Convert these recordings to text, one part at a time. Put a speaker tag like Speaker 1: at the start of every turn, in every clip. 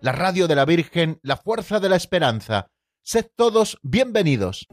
Speaker 1: la radio de la Virgen, la fuerza de la esperanza. Sed todos bienvenidos.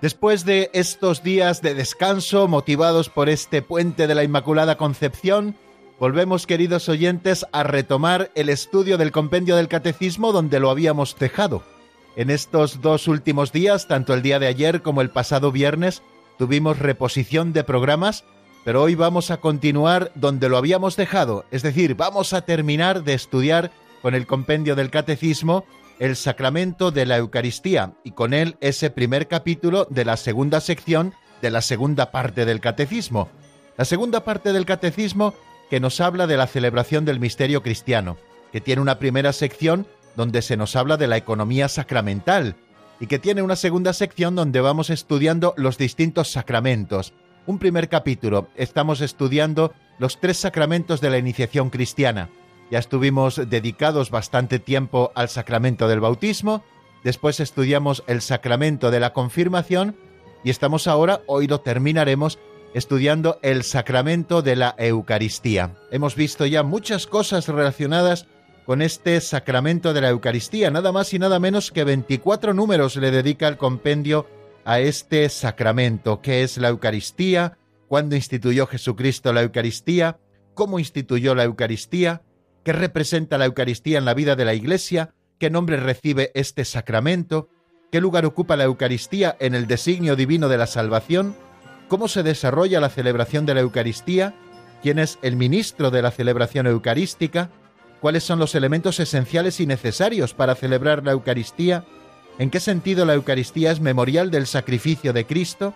Speaker 1: Después de estos días de descanso motivados por este puente de la Inmaculada Concepción, volvemos, queridos oyentes, a retomar el estudio del compendio del Catecismo donde lo habíamos dejado. En estos dos últimos días, tanto el día de ayer como el pasado viernes, tuvimos reposición de programas, pero hoy vamos a continuar donde lo habíamos dejado, es decir, vamos a terminar de estudiar con el compendio del Catecismo el sacramento de la Eucaristía y con él ese primer capítulo de la segunda sección de la segunda parte del Catecismo. La segunda parte del Catecismo que nos habla de la celebración del misterio cristiano, que tiene una primera sección donde se nos habla de la economía sacramental y que tiene una segunda sección donde vamos estudiando los distintos sacramentos. Un primer capítulo, estamos estudiando los tres sacramentos de la iniciación cristiana, ya estuvimos dedicados bastante tiempo al sacramento del bautismo, después estudiamos el sacramento de la confirmación y estamos ahora, hoy lo terminaremos, estudiando el sacramento de la Eucaristía. Hemos visto ya muchas cosas relacionadas con este sacramento de la Eucaristía, nada más y nada menos que 24 números le dedica el compendio a este sacramento, que es la Eucaristía, cuándo instituyó Jesucristo la Eucaristía, cómo instituyó la Eucaristía, qué representa la Eucaristía en la vida de la Iglesia, qué nombre recibe este sacramento, qué lugar ocupa la Eucaristía en el designio divino de la salvación, cómo se desarrolla la celebración de la Eucaristía, quién es el ministro de la celebración eucarística, cuáles son los elementos esenciales y necesarios para celebrar la Eucaristía, en qué sentido la Eucaristía es memorial del sacrificio de Cristo,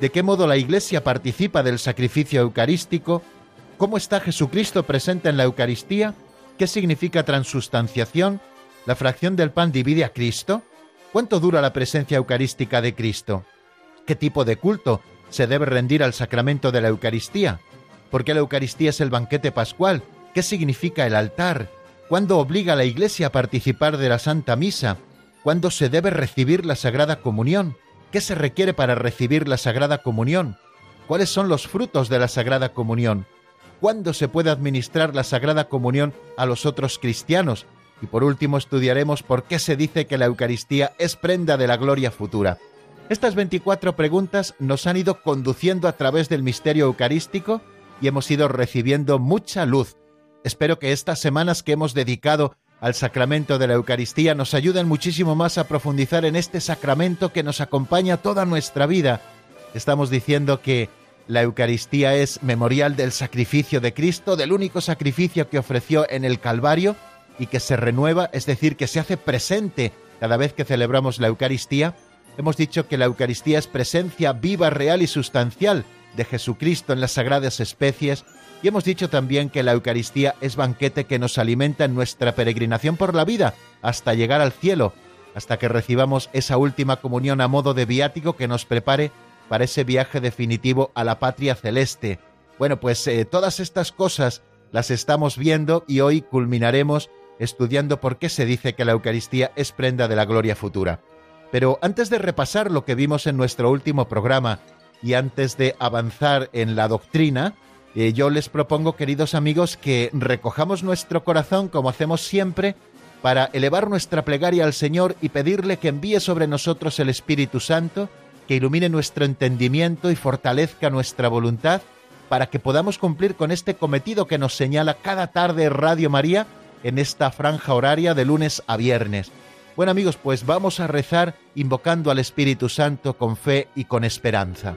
Speaker 1: de qué modo la Iglesia participa del sacrificio eucarístico, cómo está Jesucristo presente en la Eucaristía, ¿Qué significa transustanciación? ¿La fracción del pan divide a Cristo? ¿Cuánto dura la presencia eucarística de Cristo? ¿Qué tipo de culto se debe rendir al sacramento de la Eucaristía? ¿Por qué la Eucaristía es el banquete pascual? ¿Qué significa el altar? ¿Cuándo obliga a la Iglesia a participar de la Santa Misa? ¿Cuándo se debe recibir la Sagrada Comunión? ¿Qué se requiere para recibir la Sagrada Comunión? ¿Cuáles son los frutos de la Sagrada Comunión? cuándo se puede administrar la Sagrada Comunión a los otros cristianos. Y por último estudiaremos por qué se dice que la Eucaristía es prenda de la gloria futura. Estas 24 preguntas nos han ido conduciendo a través del misterio eucarístico y hemos ido recibiendo mucha luz. Espero que estas semanas que hemos dedicado al sacramento de la Eucaristía nos ayuden muchísimo más a profundizar en este sacramento que nos acompaña toda nuestra vida. Estamos diciendo que la Eucaristía es memorial del sacrificio de Cristo, del único sacrificio que ofreció en el Calvario y que se renueva, es decir, que se hace presente cada vez que celebramos la Eucaristía. Hemos dicho que la Eucaristía es presencia viva, real y sustancial de Jesucristo en las sagradas especies hemos dicho también que la Eucaristía es banquete que nos alimenta en nuestra peregrinación por la vida hasta llegar al cielo, hasta que recibamos esa última comunión a modo de viático que nos prepare para ese viaje definitivo a la patria celeste. Bueno, pues eh, todas estas cosas las estamos viendo y hoy culminaremos estudiando por qué se dice que la Eucaristía es prenda de la gloria futura. Pero antes de repasar lo que vimos en nuestro último programa y antes de avanzar en la doctrina, eh, yo les propongo, queridos amigos, que recojamos nuestro corazón como hacemos siempre para elevar nuestra plegaria al Señor y pedirle que envíe sobre nosotros el Espíritu Santo que ilumine nuestro entendimiento y fortalezca nuestra voluntad para que podamos cumplir con este cometido que nos señala cada tarde Radio María en esta franja horaria de lunes a viernes. Bueno amigos, pues vamos a rezar invocando al Espíritu Santo con fe y con esperanza.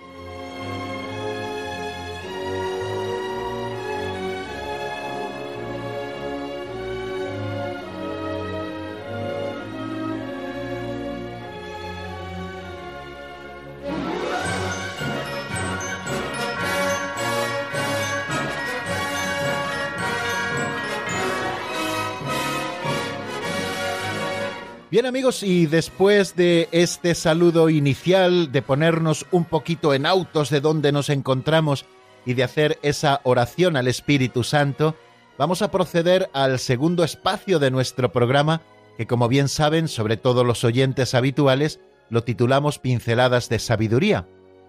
Speaker 1: Bien amigos, y después de este saludo inicial, de ponernos un poquito en autos de donde nos encontramos y de hacer esa oración al Espíritu Santo, vamos a proceder al segundo espacio de nuestro programa, que como bien saben, sobre todo los oyentes habituales, lo titulamos Pinceladas de Sabiduría.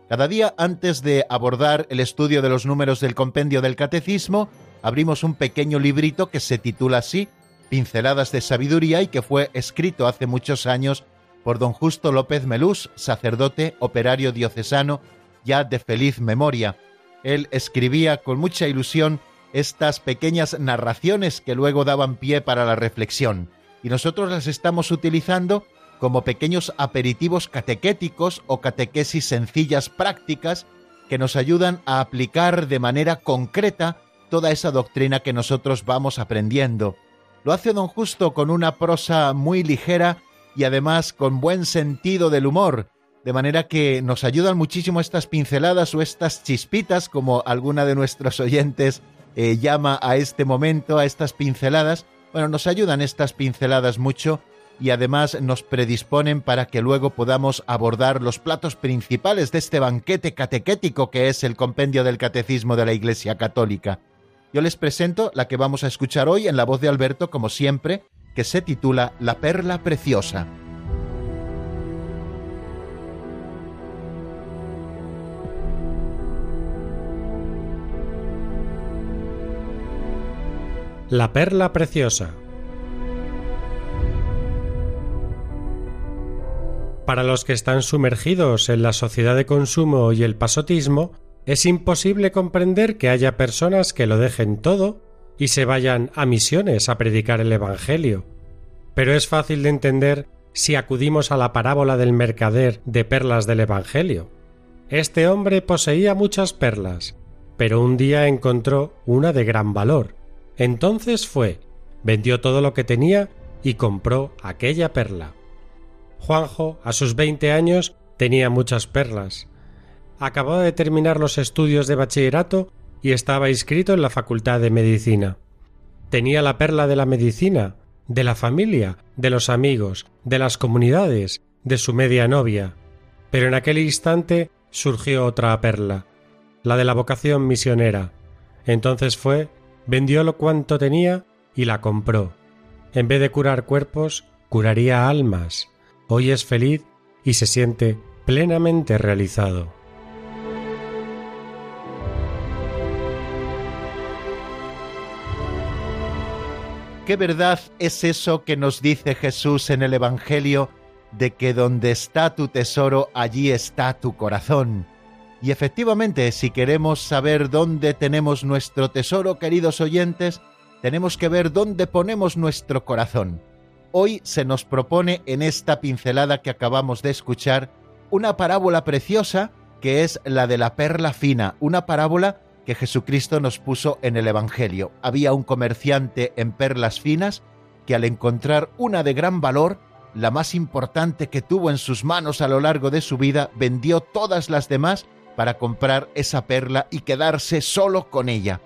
Speaker 1: Cada día antes de abordar el estudio de los números del compendio del Catecismo, abrimos un pequeño librito que se titula así, Pinceladas de Sabiduría y que fue escrito hace muchos años por don Justo López Melús, sacerdote operario diocesano ya de feliz memoria. Él escribía con mucha ilusión estas pequeñas narraciones que luego daban pie para la reflexión, y nosotros las estamos utilizando como pequeños aperitivos catequéticos o catequesis sencillas prácticas que nos ayudan a aplicar de manera concreta toda esa doctrina que nosotros vamos aprendiendo. Lo hace don Justo con una prosa muy ligera y además con buen sentido del humor, de manera que nos ayudan muchísimo estas pinceladas o estas chispitas, como alguna de nuestros oyentes eh, llama a este momento, a estas pinceladas. Bueno, nos ayudan estas pinceladas mucho y además nos predisponen para que luego podamos abordar los platos principales de este banquete catequético que es el compendio del Catecismo de la Iglesia Católica. Yo les presento la que vamos a escuchar hoy en la voz de Alberto, como siempre, que se titula La Perla Preciosa.
Speaker 2: La Perla Preciosa Para los que están sumergidos en la sociedad de consumo y el pasotismo, es imposible comprender que haya personas que lo dejen todo y se vayan a misiones a predicar el Evangelio. Pero es fácil de entender si acudimos a la parábola del mercader de perlas del Evangelio. Este hombre poseía muchas perlas, pero un día encontró una de gran valor. Entonces fue, vendió todo lo que tenía y compró aquella perla. Juanjo, a sus veinte años, tenía muchas perlas, acababa de terminar los estudios de bachillerato y estaba inscrito en la Facultad de Medicina. Tenía la perla de la medicina, de la familia, de los amigos, de las comunidades, de su media novia. Pero en aquel instante surgió otra perla, la de la vocación misionera. Entonces fue, vendió lo cuanto tenía y la compró. En vez de curar cuerpos, curaría almas. Hoy es feliz y se siente plenamente realizado.
Speaker 1: ¿Qué verdad es eso que nos dice Jesús en el Evangelio de que donde está tu tesoro, allí está tu corazón? Y efectivamente, si queremos saber dónde tenemos nuestro tesoro, queridos oyentes, tenemos que ver dónde ponemos nuestro corazón. Hoy se nos propone en esta pincelada que acabamos de escuchar una parábola preciosa que es la de la perla fina, una parábola que Jesucristo nos puso en el Evangelio. Había un comerciante en perlas finas que al encontrar una de gran valor, la más importante que tuvo en sus manos a lo largo de su vida, vendió todas las demás para comprar esa perla y quedarse solo con ella.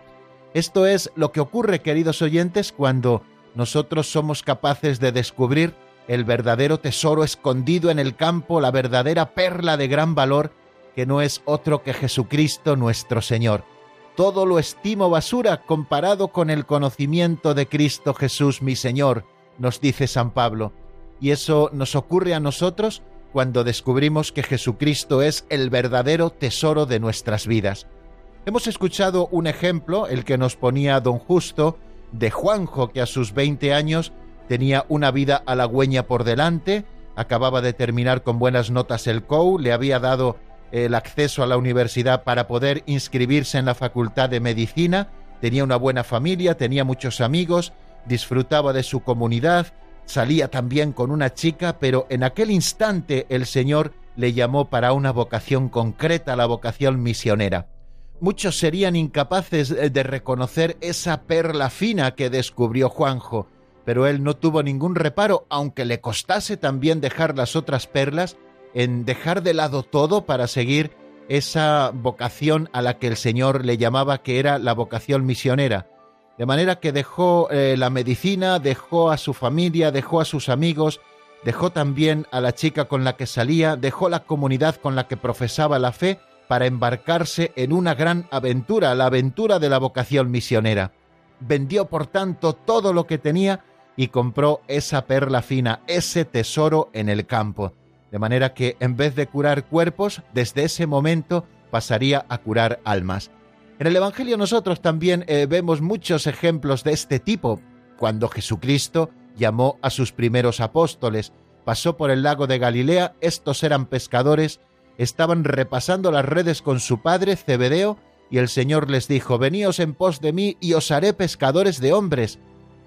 Speaker 1: Esto es lo que ocurre, queridos oyentes, cuando nosotros somos capaces de descubrir el verdadero tesoro escondido en el campo, la verdadera perla de gran valor, que no es otro que Jesucristo nuestro Señor todo lo estimo basura comparado con el conocimiento de Cristo Jesús mi Señor, nos dice San Pablo. Y eso nos ocurre a nosotros cuando descubrimos que Jesucristo es el verdadero tesoro de nuestras vidas. Hemos escuchado un ejemplo, el que nos ponía don Justo, de Juanjo, que a sus 20 años tenía una vida halagüeña por delante, acababa de terminar con buenas notas el COU, le había dado el acceso a la universidad para poder inscribirse en la facultad de medicina, tenía una buena familia, tenía muchos amigos, disfrutaba de su comunidad, salía también con una chica, pero en aquel instante el Señor le llamó para una vocación concreta, la vocación misionera. Muchos serían incapaces de reconocer esa perla fina que descubrió Juanjo, pero él no tuvo ningún reparo, aunque le costase también dejar las otras perlas, en dejar de lado todo para seguir esa vocación a la que el Señor le llamaba que era la vocación misionera. De manera que dejó eh, la medicina, dejó a su familia, dejó a sus amigos, dejó también a la chica con la que salía, dejó la comunidad con la que profesaba la fe para embarcarse en una gran aventura, la aventura de la vocación misionera. Vendió, por tanto, todo lo que tenía y compró esa perla fina, ese tesoro en el campo de manera que en vez de curar cuerpos, desde ese momento pasaría a curar almas. En el Evangelio nosotros también eh, vemos muchos ejemplos de este tipo. Cuando Jesucristo llamó a sus primeros apóstoles, pasó por el lago de Galilea, estos eran pescadores, estaban repasando las redes con su padre Zebedeo, y el Señor les dijo, Veníos en pos de mí y os haré pescadores de hombres.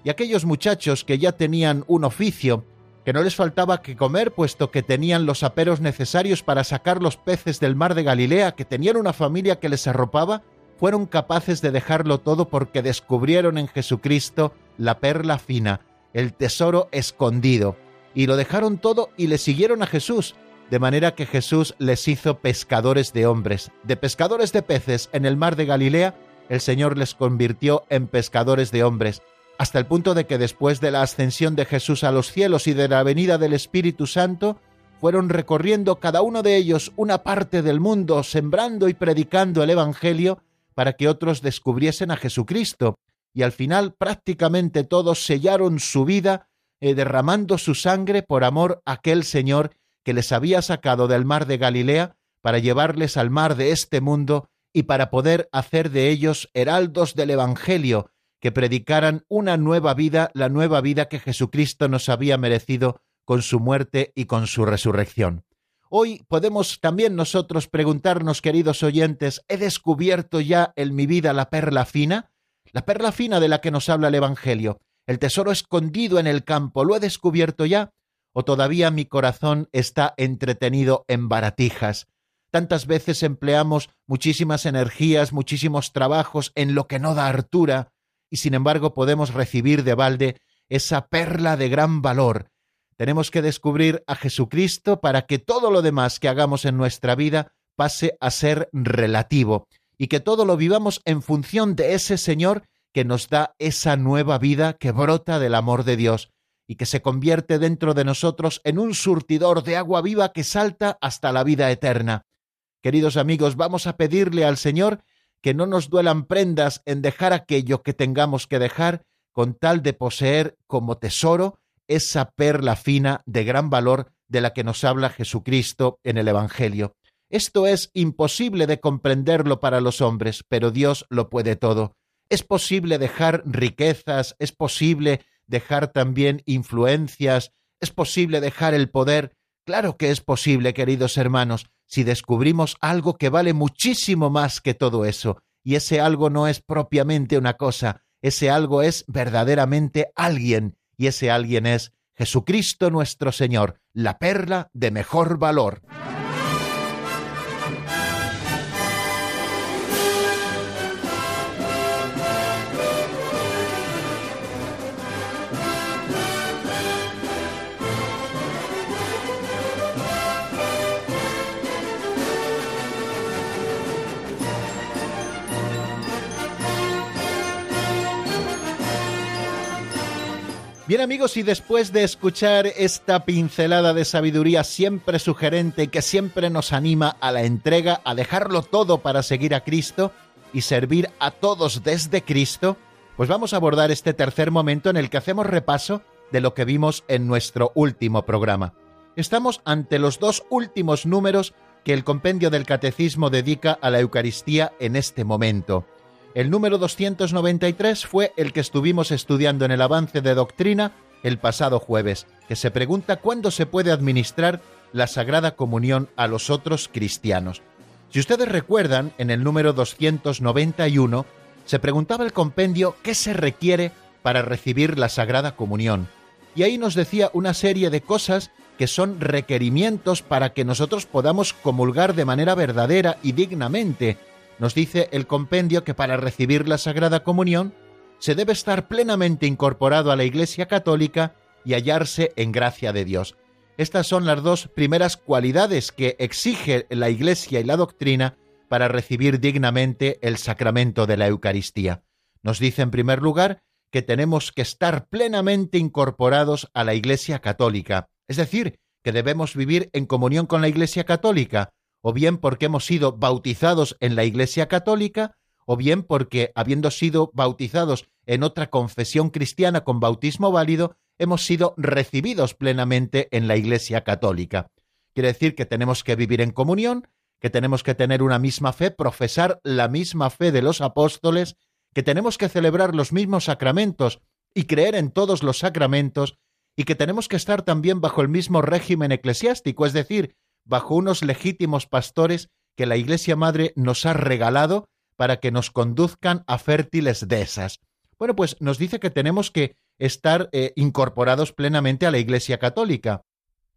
Speaker 1: Y aquellos muchachos que ya tenían un oficio, que no les faltaba que comer, puesto que tenían los aperos necesarios para sacar los peces del mar de Galilea, que tenían una familia que les arropaba, fueron capaces de dejarlo todo porque descubrieron en Jesucristo la perla fina, el tesoro escondido, y lo dejaron todo y le siguieron a Jesús, de manera que Jesús les hizo pescadores de hombres, de pescadores de peces en el mar de Galilea, el Señor les convirtió en pescadores de hombres, hasta el punto de que después de la ascensión de Jesús a los cielos y de la venida del Espíritu Santo, fueron recorriendo cada uno de ellos una parte del mundo, sembrando y predicando el Evangelio para que otros descubriesen a Jesucristo, y al final prácticamente todos sellaron su vida eh, derramando su sangre por amor a aquel Señor que les había sacado del mar de Galilea para llevarles al mar de este mundo y para poder hacer de ellos heraldos del Evangelio, que predicaran una nueva vida, la nueva vida que Jesucristo nos había merecido con su muerte y con su resurrección. Hoy podemos también nosotros preguntarnos, queridos oyentes, ¿he descubierto ya en mi vida la perla fina? La perla fina de la que nos habla el Evangelio, el tesoro escondido en el campo, ¿lo he descubierto ya? ¿O todavía mi corazón está entretenido en baratijas? Tantas veces empleamos muchísimas energías, muchísimos trabajos en lo que no da hartura, y sin embargo podemos recibir de balde esa perla de gran valor. Tenemos que descubrir a Jesucristo para que todo lo demás que hagamos en nuestra vida pase a ser relativo y que todo lo vivamos en función de ese Señor que nos da esa nueva vida que brota del amor de Dios y que se convierte dentro de nosotros en un surtidor de agua viva que salta hasta la vida eterna. Queridos amigos, vamos a pedirle al Señor que no nos duelan prendas en dejar aquello que tengamos que dejar con tal de poseer como tesoro esa perla fina de gran valor de la que nos habla Jesucristo en el Evangelio. Esto es imposible de comprenderlo para los hombres, pero Dios lo puede todo. Es posible dejar riquezas, es posible dejar también influencias, es posible dejar el poder. Claro que es posible, queridos hermanos, si descubrimos algo que vale muchísimo más que todo eso, y ese algo no es propiamente una cosa, ese algo es verdaderamente alguien, y ese alguien es Jesucristo nuestro Señor, la perla de mejor valor. Bien amigos, y después de escuchar esta pincelada de sabiduría siempre sugerente que siempre nos anima a la entrega, a dejarlo todo para seguir a Cristo y servir a todos desde Cristo, pues vamos a abordar este tercer momento en el que hacemos repaso de lo que vimos en nuestro último programa. Estamos ante los dos últimos números que el compendio del Catecismo dedica a la Eucaristía en este momento. El número 293 fue el que estuvimos estudiando en el avance de doctrina el pasado jueves, que se pregunta cuándo se puede administrar la Sagrada Comunión a los otros cristianos. Si ustedes recuerdan, en el número 291 se preguntaba el compendio qué se requiere para recibir la Sagrada Comunión. Y ahí nos decía una serie de cosas que son requerimientos para que nosotros podamos comulgar de manera verdadera y dignamente. Nos dice el compendio que para recibir la Sagrada Comunión se debe estar plenamente incorporado a la Iglesia Católica y hallarse en gracia de Dios. Estas son las dos primeras cualidades que exige la Iglesia y la doctrina para recibir dignamente el sacramento de la Eucaristía. Nos dice en primer lugar que tenemos que estar plenamente incorporados a la Iglesia Católica, es decir, que debemos vivir en comunión con la Iglesia Católica, o bien porque hemos sido bautizados en la Iglesia Católica, o bien porque, habiendo sido bautizados en otra confesión cristiana con bautismo válido, hemos sido recibidos plenamente en la Iglesia Católica. Quiere decir que tenemos que vivir en comunión, que tenemos que tener una misma fe, profesar la misma fe de los apóstoles, que tenemos que celebrar los mismos sacramentos y creer en todos los sacramentos, y que tenemos que estar también bajo el mismo régimen eclesiástico, es decir, bajo unos legítimos pastores que la Iglesia Madre nos ha regalado para que nos conduzcan a fértiles dehesas. Bueno, pues nos dice que tenemos que estar eh, incorporados plenamente a la Iglesia Católica.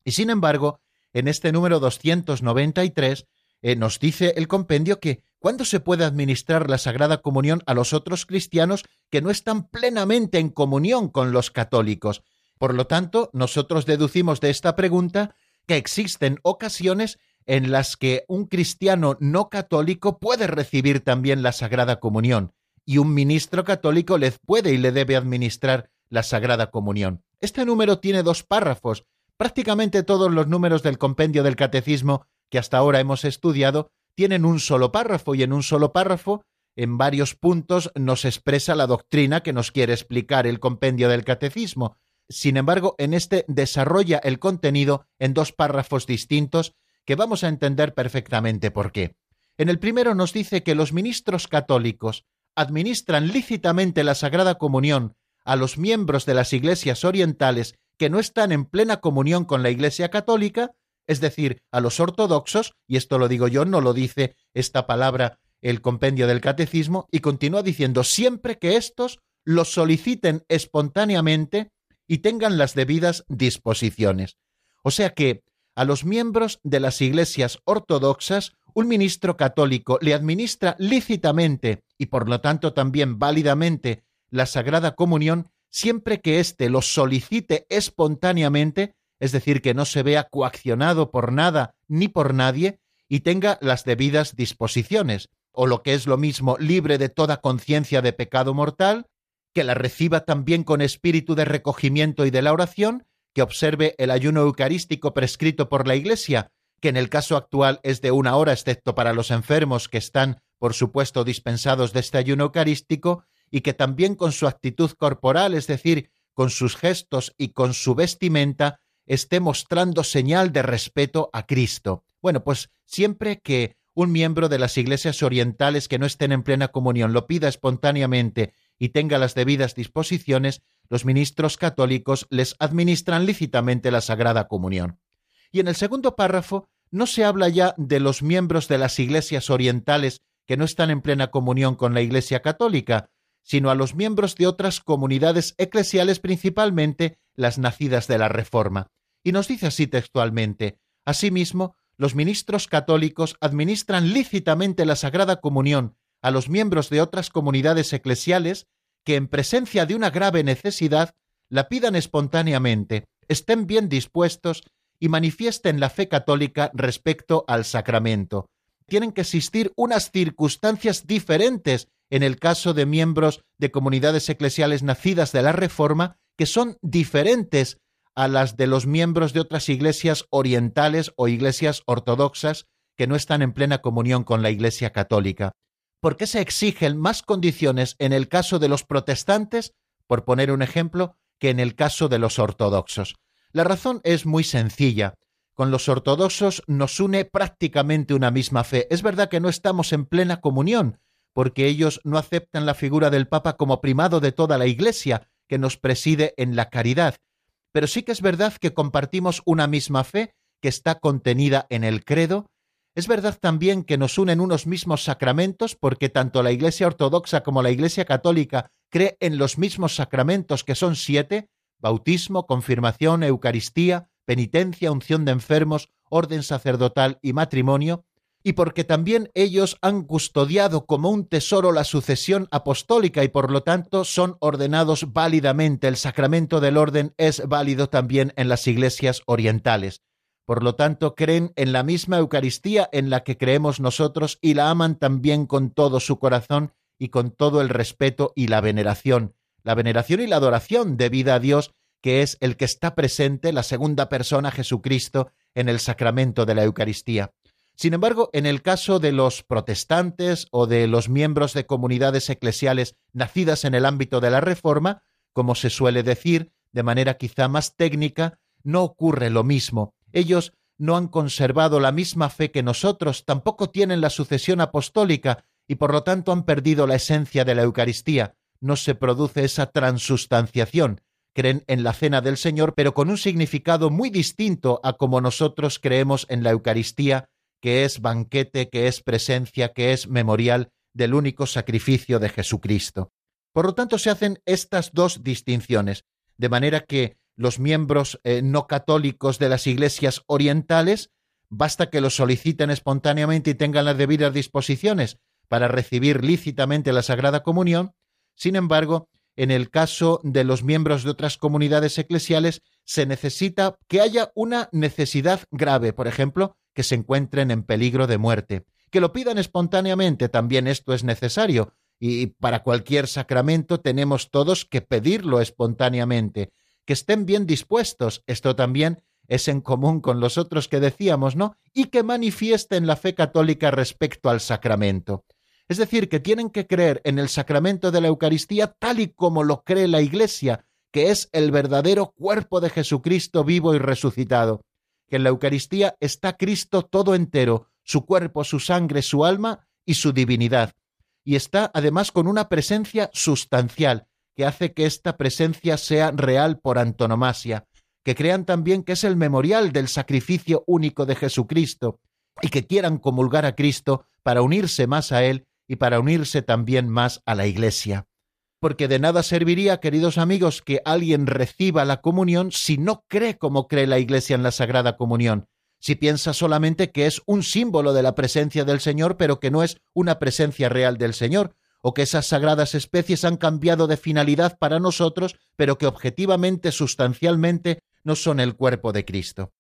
Speaker 1: Y sin embargo, en este número 293 eh, nos dice el compendio que ¿cuándo se puede administrar la Sagrada Comunión a los otros cristianos que no están plenamente en comunión con los católicos? Por lo tanto, nosotros deducimos de esta pregunta que existen ocasiones en las que un cristiano no católico puede recibir también la Sagrada Comunión y un ministro católico les puede y le debe administrar la Sagrada Comunión. Este número tiene dos párrafos. Prácticamente todos los números del compendio del Catecismo que hasta ahora hemos estudiado tienen un solo párrafo y en un solo párrafo, en varios puntos, nos expresa la doctrina que nos quiere explicar el compendio del Catecismo. Sin embargo, en este desarrolla el contenido en dos párrafos distintos que vamos a entender perfectamente por qué. En el primero nos dice que los ministros católicos administran lícitamente la Sagrada Comunión a los miembros de las iglesias orientales que no están en plena comunión con la Iglesia Católica, es decir, a los ortodoxos, y esto lo digo yo, no lo dice esta palabra el compendio del catecismo, y continúa diciendo siempre que éstos los soliciten espontáneamente y tengan las debidas disposiciones. O sea que a los miembros de las iglesias ortodoxas un ministro católico le administra lícitamente y por lo tanto también válidamente la Sagrada Comunión siempre que éste lo solicite espontáneamente, es decir, que no se vea coaccionado por nada ni por nadie, y tenga las debidas disposiciones, o lo que es lo mismo, libre de toda conciencia de pecado mortal, que la reciba también con espíritu de recogimiento y de la oración, que observe el ayuno eucarístico prescrito por la Iglesia, que en el caso actual es de una hora, excepto para los enfermos que están, por supuesto, dispensados de este ayuno eucarístico, y que también con su actitud corporal, es decir, con sus gestos y con su vestimenta, esté mostrando señal de respeto a Cristo. Bueno, pues siempre que un miembro de las iglesias orientales que no estén en plena comunión lo pida espontáneamente y tenga las debidas disposiciones, los ministros católicos les administran lícitamente la Sagrada Comunión. Y en el segundo párrafo no se habla ya de los miembros de las iglesias orientales que no están en plena comunión con la Iglesia católica, sino a los miembros de otras comunidades eclesiales, principalmente las nacidas de la Reforma. Y nos dice así textualmente, Asimismo, los ministros católicos administran lícitamente la Sagrada Comunión a los miembros de otras comunidades eclesiales que en presencia de una grave necesidad la pidan espontáneamente, estén bien dispuestos y manifiesten la fe católica respecto al sacramento. Tienen que existir unas circunstancias diferentes en el caso de miembros de comunidades eclesiales nacidas de la Reforma que son diferentes a las de los miembros de otras iglesias orientales o iglesias ortodoxas que no están en plena comunión con la Iglesia católica. ¿Por qué se exigen más condiciones en el caso de los protestantes, por poner un ejemplo, que en el caso de los ortodoxos? La razón es muy sencilla. Con los ortodoxos nos une prácticamente una misma fe. Es verdad que no estamos en plena comunión, porque ellos no aceptan la figura del Papa como primado de toda la Iglesia, que nos preside en la caridad. Pero sí que es verdad que compartimos una misma fe que está contenida en el credo, Es verdad también que nos unen unos mismos sacramentos porque tanto la Iglesia Ortodoxa como la Iglesia Católica cree en los mismos sacramentos que son siete, bautismo, confirmación, Eucaristía, penitencia, unción de enfermos, orden sacerdotal y matrimonio, y porque también ellos han custodiado como un tesoro la sucesión apostólica y por lo tanto son ordenados válidamente. El sacramento del orden es válido también en las iglesias orientales. Por lo tanto, creen en la misma Eucaristía en la que creemos nosotros y la aman también con todo su corazón y con todo el respeto y la veneración. La veneración y la adoración debida a Dios, que es el que está presente, la segunda persona Jesucristo, en el sacramento de la Eucaristía. Sin embargo, en el caso de los protestantes o de los miembros de comunidades eclesiales nacidas en el ámbito de la Reforma, como se suele decir, de manera quizá más técnica, no ocurre lo mismo. Ellos no han conservado la misma fe que nosotros, tampoco tienen la sucesión apostólica y por lo tanto han perdido la esencia de la Eucaristía. No se produce esa transustanciación. Creen en la cena del Señor, pero con un significado muy distinto a como nosotros creemos en la Eucaristía que es banquete, que es presencia, que es memorial del único sacrificio de Jesucristo. Por lo tanto, se hacen estas dos distinciones, de manera que los miembros eh, no católicos de las iglesias orientales basta que lo soliciten espontáneamente y tengan las debidas disposiciones para recibir lícitamente la Sagrada Comunión. Sin embargo, en el caso de los miembros de otras comunidades eclesiales, se necesita que haya una necesidad grave, por ejemplo, que se encuentren en peligro de muerte. Que lo pidan espontáneamente, también esto es necesario, y para cualquier sacramento tenemos todos que pedirlo espontáneamente. Que estén bien dispuestos, esto también es en común con los otros que decíamos, ¿no? Y que manifiesten la fe católica respecto al sacramento. Es decir, que tienen que creer en el sacramento de la Eucaristía tal y como lo cree la Iglesia, que es el verdadero cuerpo de Jesucristo vivo y resucitado que en la Eucaristía está Cristo todo entero, su cuerpo, su sangre, su alma y su divinidad. Y está además con una presencia sustancial, que hace que esta presencia sea real por antonomasia, que crean también que es el memorial del sacrificio único de Jesucristo, y que quieran comulgar a Cristo para unirse más a Él y para unirse también más a la Iglesia. Porque de nada serviría, queridos amigos, que alguien reciba la comunión si no cree como cree la Iglesia en la Sagrada Comunión, si piensa solamente que es un símbolo de la presencia del Señor, pero que no es una presencia real del Señor, o que esas sagradas especies han cambiado de finalidad para nosotros, pero que objetivamente, sustancialmente, no son el cuerpo de Cristo.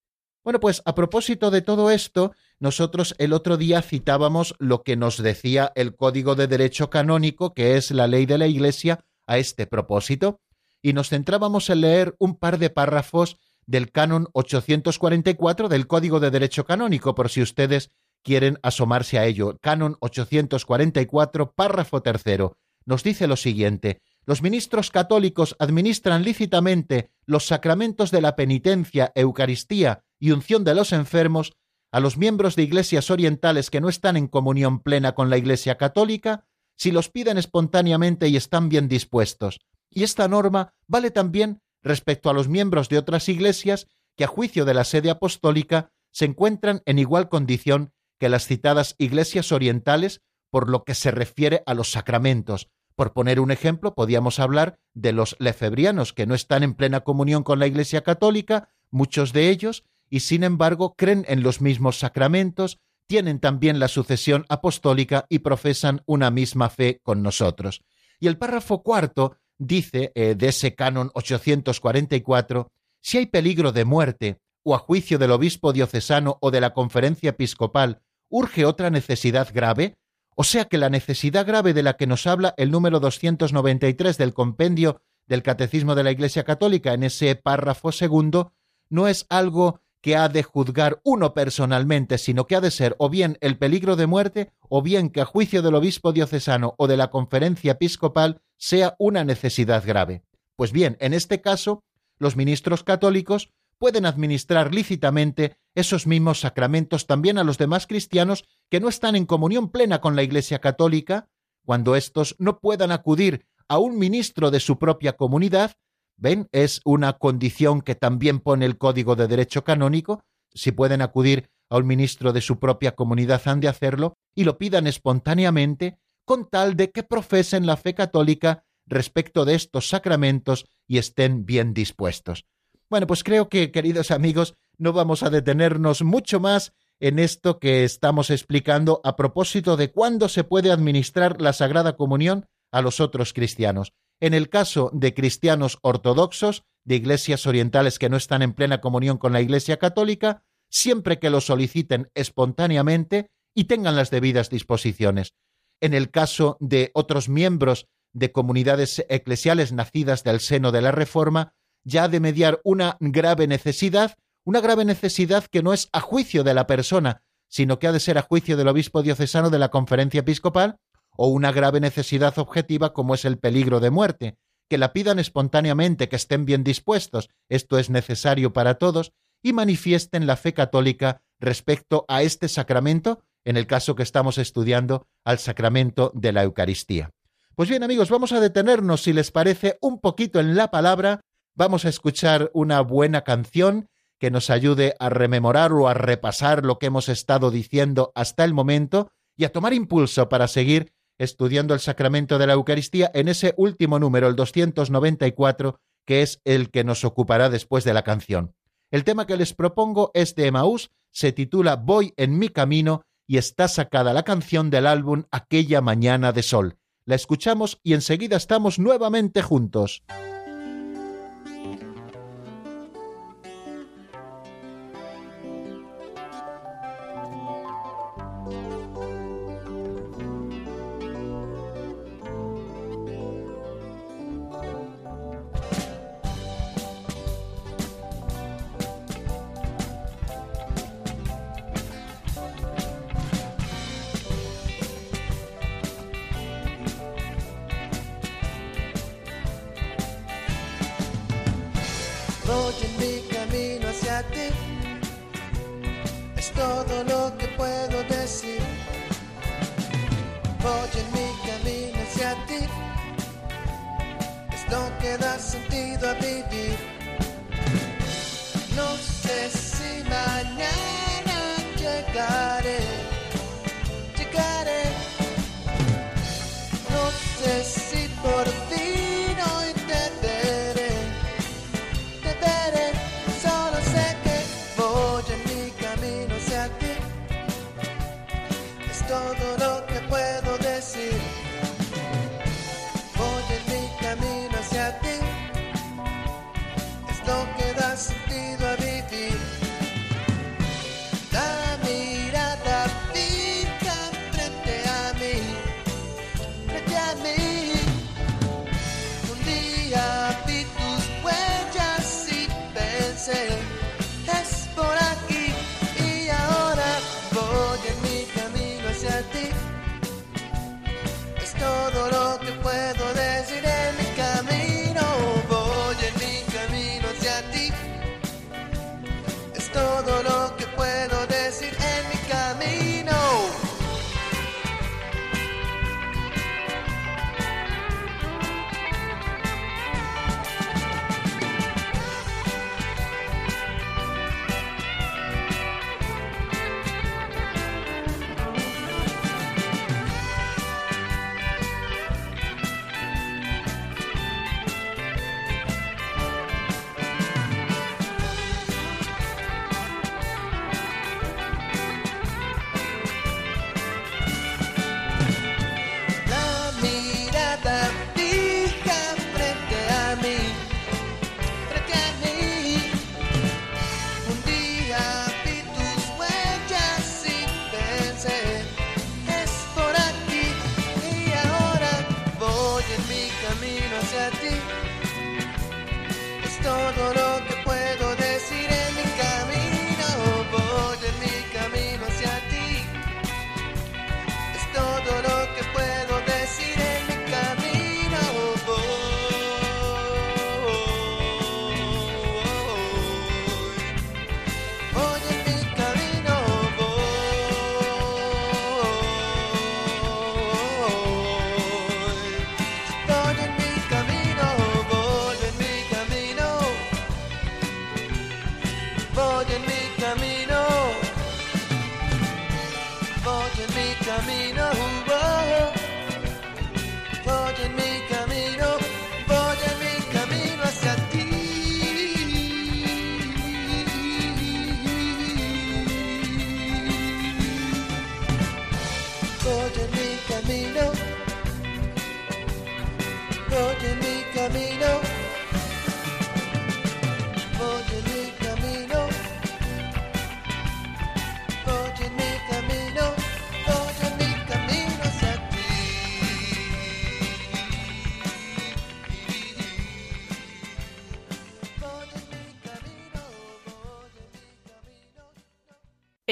Speaker 1: Bueno, pues a propósito de todo esto, nosotros el otro día citábamos lo que nos decía el Código de Derecho Canónico, que es la ley de la Iglesia, a este propósito, y nos centrábamos en leer un par de párrafos del canon 844 del Código de Derecho Canónico, por si ustedes quieren asomarse a ello. Canon 844, párrafo tercero, nos dice lo siguiente los ministros católicos administran lícitamente los sacramentos de la penitencia, Eucaristía y unción de los enfermos a los miembros de iglesias orientales que no están en comunión plena con la Iglesia católica, si los piden espontáneamente y están bien dispuestos. Y esta norma vale también respecto a los miembros de otras iglesias que a juicio de la sede apostólica se encuentran en igual condición que las citadas iglesias orientales por lo que se refiere a los sacramentos, por poner un ejemplo, podíamos hablar de los lefebrianos, que no están en plena comunión con la Iglesia Católica, muchos de ellos, y sin embargo creen en los mismos sacramentos, tienen también la sucesión apostólica y profesan una misma fe con nosotros. Y el párrafo cuarto dice eh, de ese canon 844, si hay peligro de muerte, o a juicio del obispo diocesano o de la conferencia episcopal, urge otra necesidad grave, o sea que la necesidad grave de la que nos habla el número 293 del compendio del Catecismo de la Iglesia Católica en ese párrafo segundo no es algo que ha de juzgar uno personalmente, sino que ha de ser o bien el peligro de muerte, o bien que a juicio del obispo diocesano o de la conferencia episcopal sea una necesidad grave. Pues bien, en este caso, los ministros católicos pueden administrar lícitamente esos mismos sacramentos también a los demás cristianos que no están en comunión plena con la Iglesia católica, cuando éstos no puedan acudir a un ministro de su propia comunidad, ven, es una condición que también pone el Código de Derecho Canónico, si pueden acudir a un ministro de su propia comunidad han de hacerlo y lo pidan espontáneamente con tal de que profesen la fe católica respecto de estos sacramentos y estén bien dispuestos. Bueno, pues creo que, queridos amigos, no vamos a detenernos mucho más en esto que estamos explicando a propósito de cuándo se puede administrar la Sagrada Comunión a los otros cristianos. En el caso de cristianos ortodoxos, de iglesias orientales que no están en plena comunión con la Iglesia católica, siempre que lo soliciten espontáneamente y tengan las debidas disposiciones. En el caso de otros miembros de comunidades eclesiales nacidas del seno de la Reforma, ya de mediar una grave necesidad, una grave necesidad que no es a juicio de la persona, sino que ha de ser a juicio del obispo diocesano de la conferencia episcopal, o una grave necesidad objetiva como es el peligro de muerte, que la pidan espontáneamente, que estén bien dispuestos, esto es necesario para todos, y manifiesten la fe católica respecto a este sacramento, en el caso que estamos estudiando, al sacramento de la Eucaristía. Pues bien amigos, vamos a detenernos, si les parece, un poquito en la palabra, vamos a escuchar una buena canción que nos ayude a rememorar o a repasar lo que hemos estado diciendo hasta el momento y a tomar impulso para seguir estudiando el sacramento de la Eucaristía en ese último número, el 294, que es el que nos ocupará después de la canción. El tema que les propongo es de Emaús, se titula Voy en mi camino y está sacada la canción del álbum Aquella mañana de sol la escuchamos y enseguida estamos nuevamente juntos.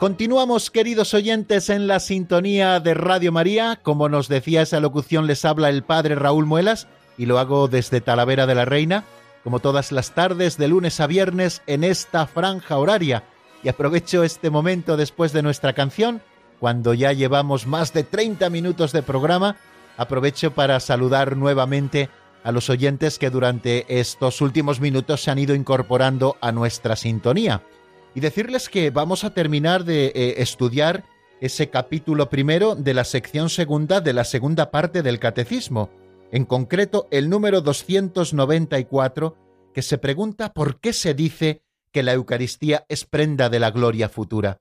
Speaker 1: Continuamos, queridos oyentes, en la sintonía de Radio María. Como nos decía esa locución, les habla el padre Raúl Muelas y lo hago desde Talavera de la Reina, como todas las tardes de lunes a viernes en esta franja horaria. Y aprovecho este momento después de nuestra canción, cuando ya llevamos más de 30 minutos de programa, aprovecho para saludar nuevamente a los oyentes que durante estos últimos minutos se han ido incorporando a nuestra sintonía y decirles que vamos a terminar de eh, estudiar ese capítulo primero de la sección segunda de la segunda parte del catecismo, en concreto el número 294, que se pregunta por qué se dice que la Eucaristía es prenda de la gloria futura.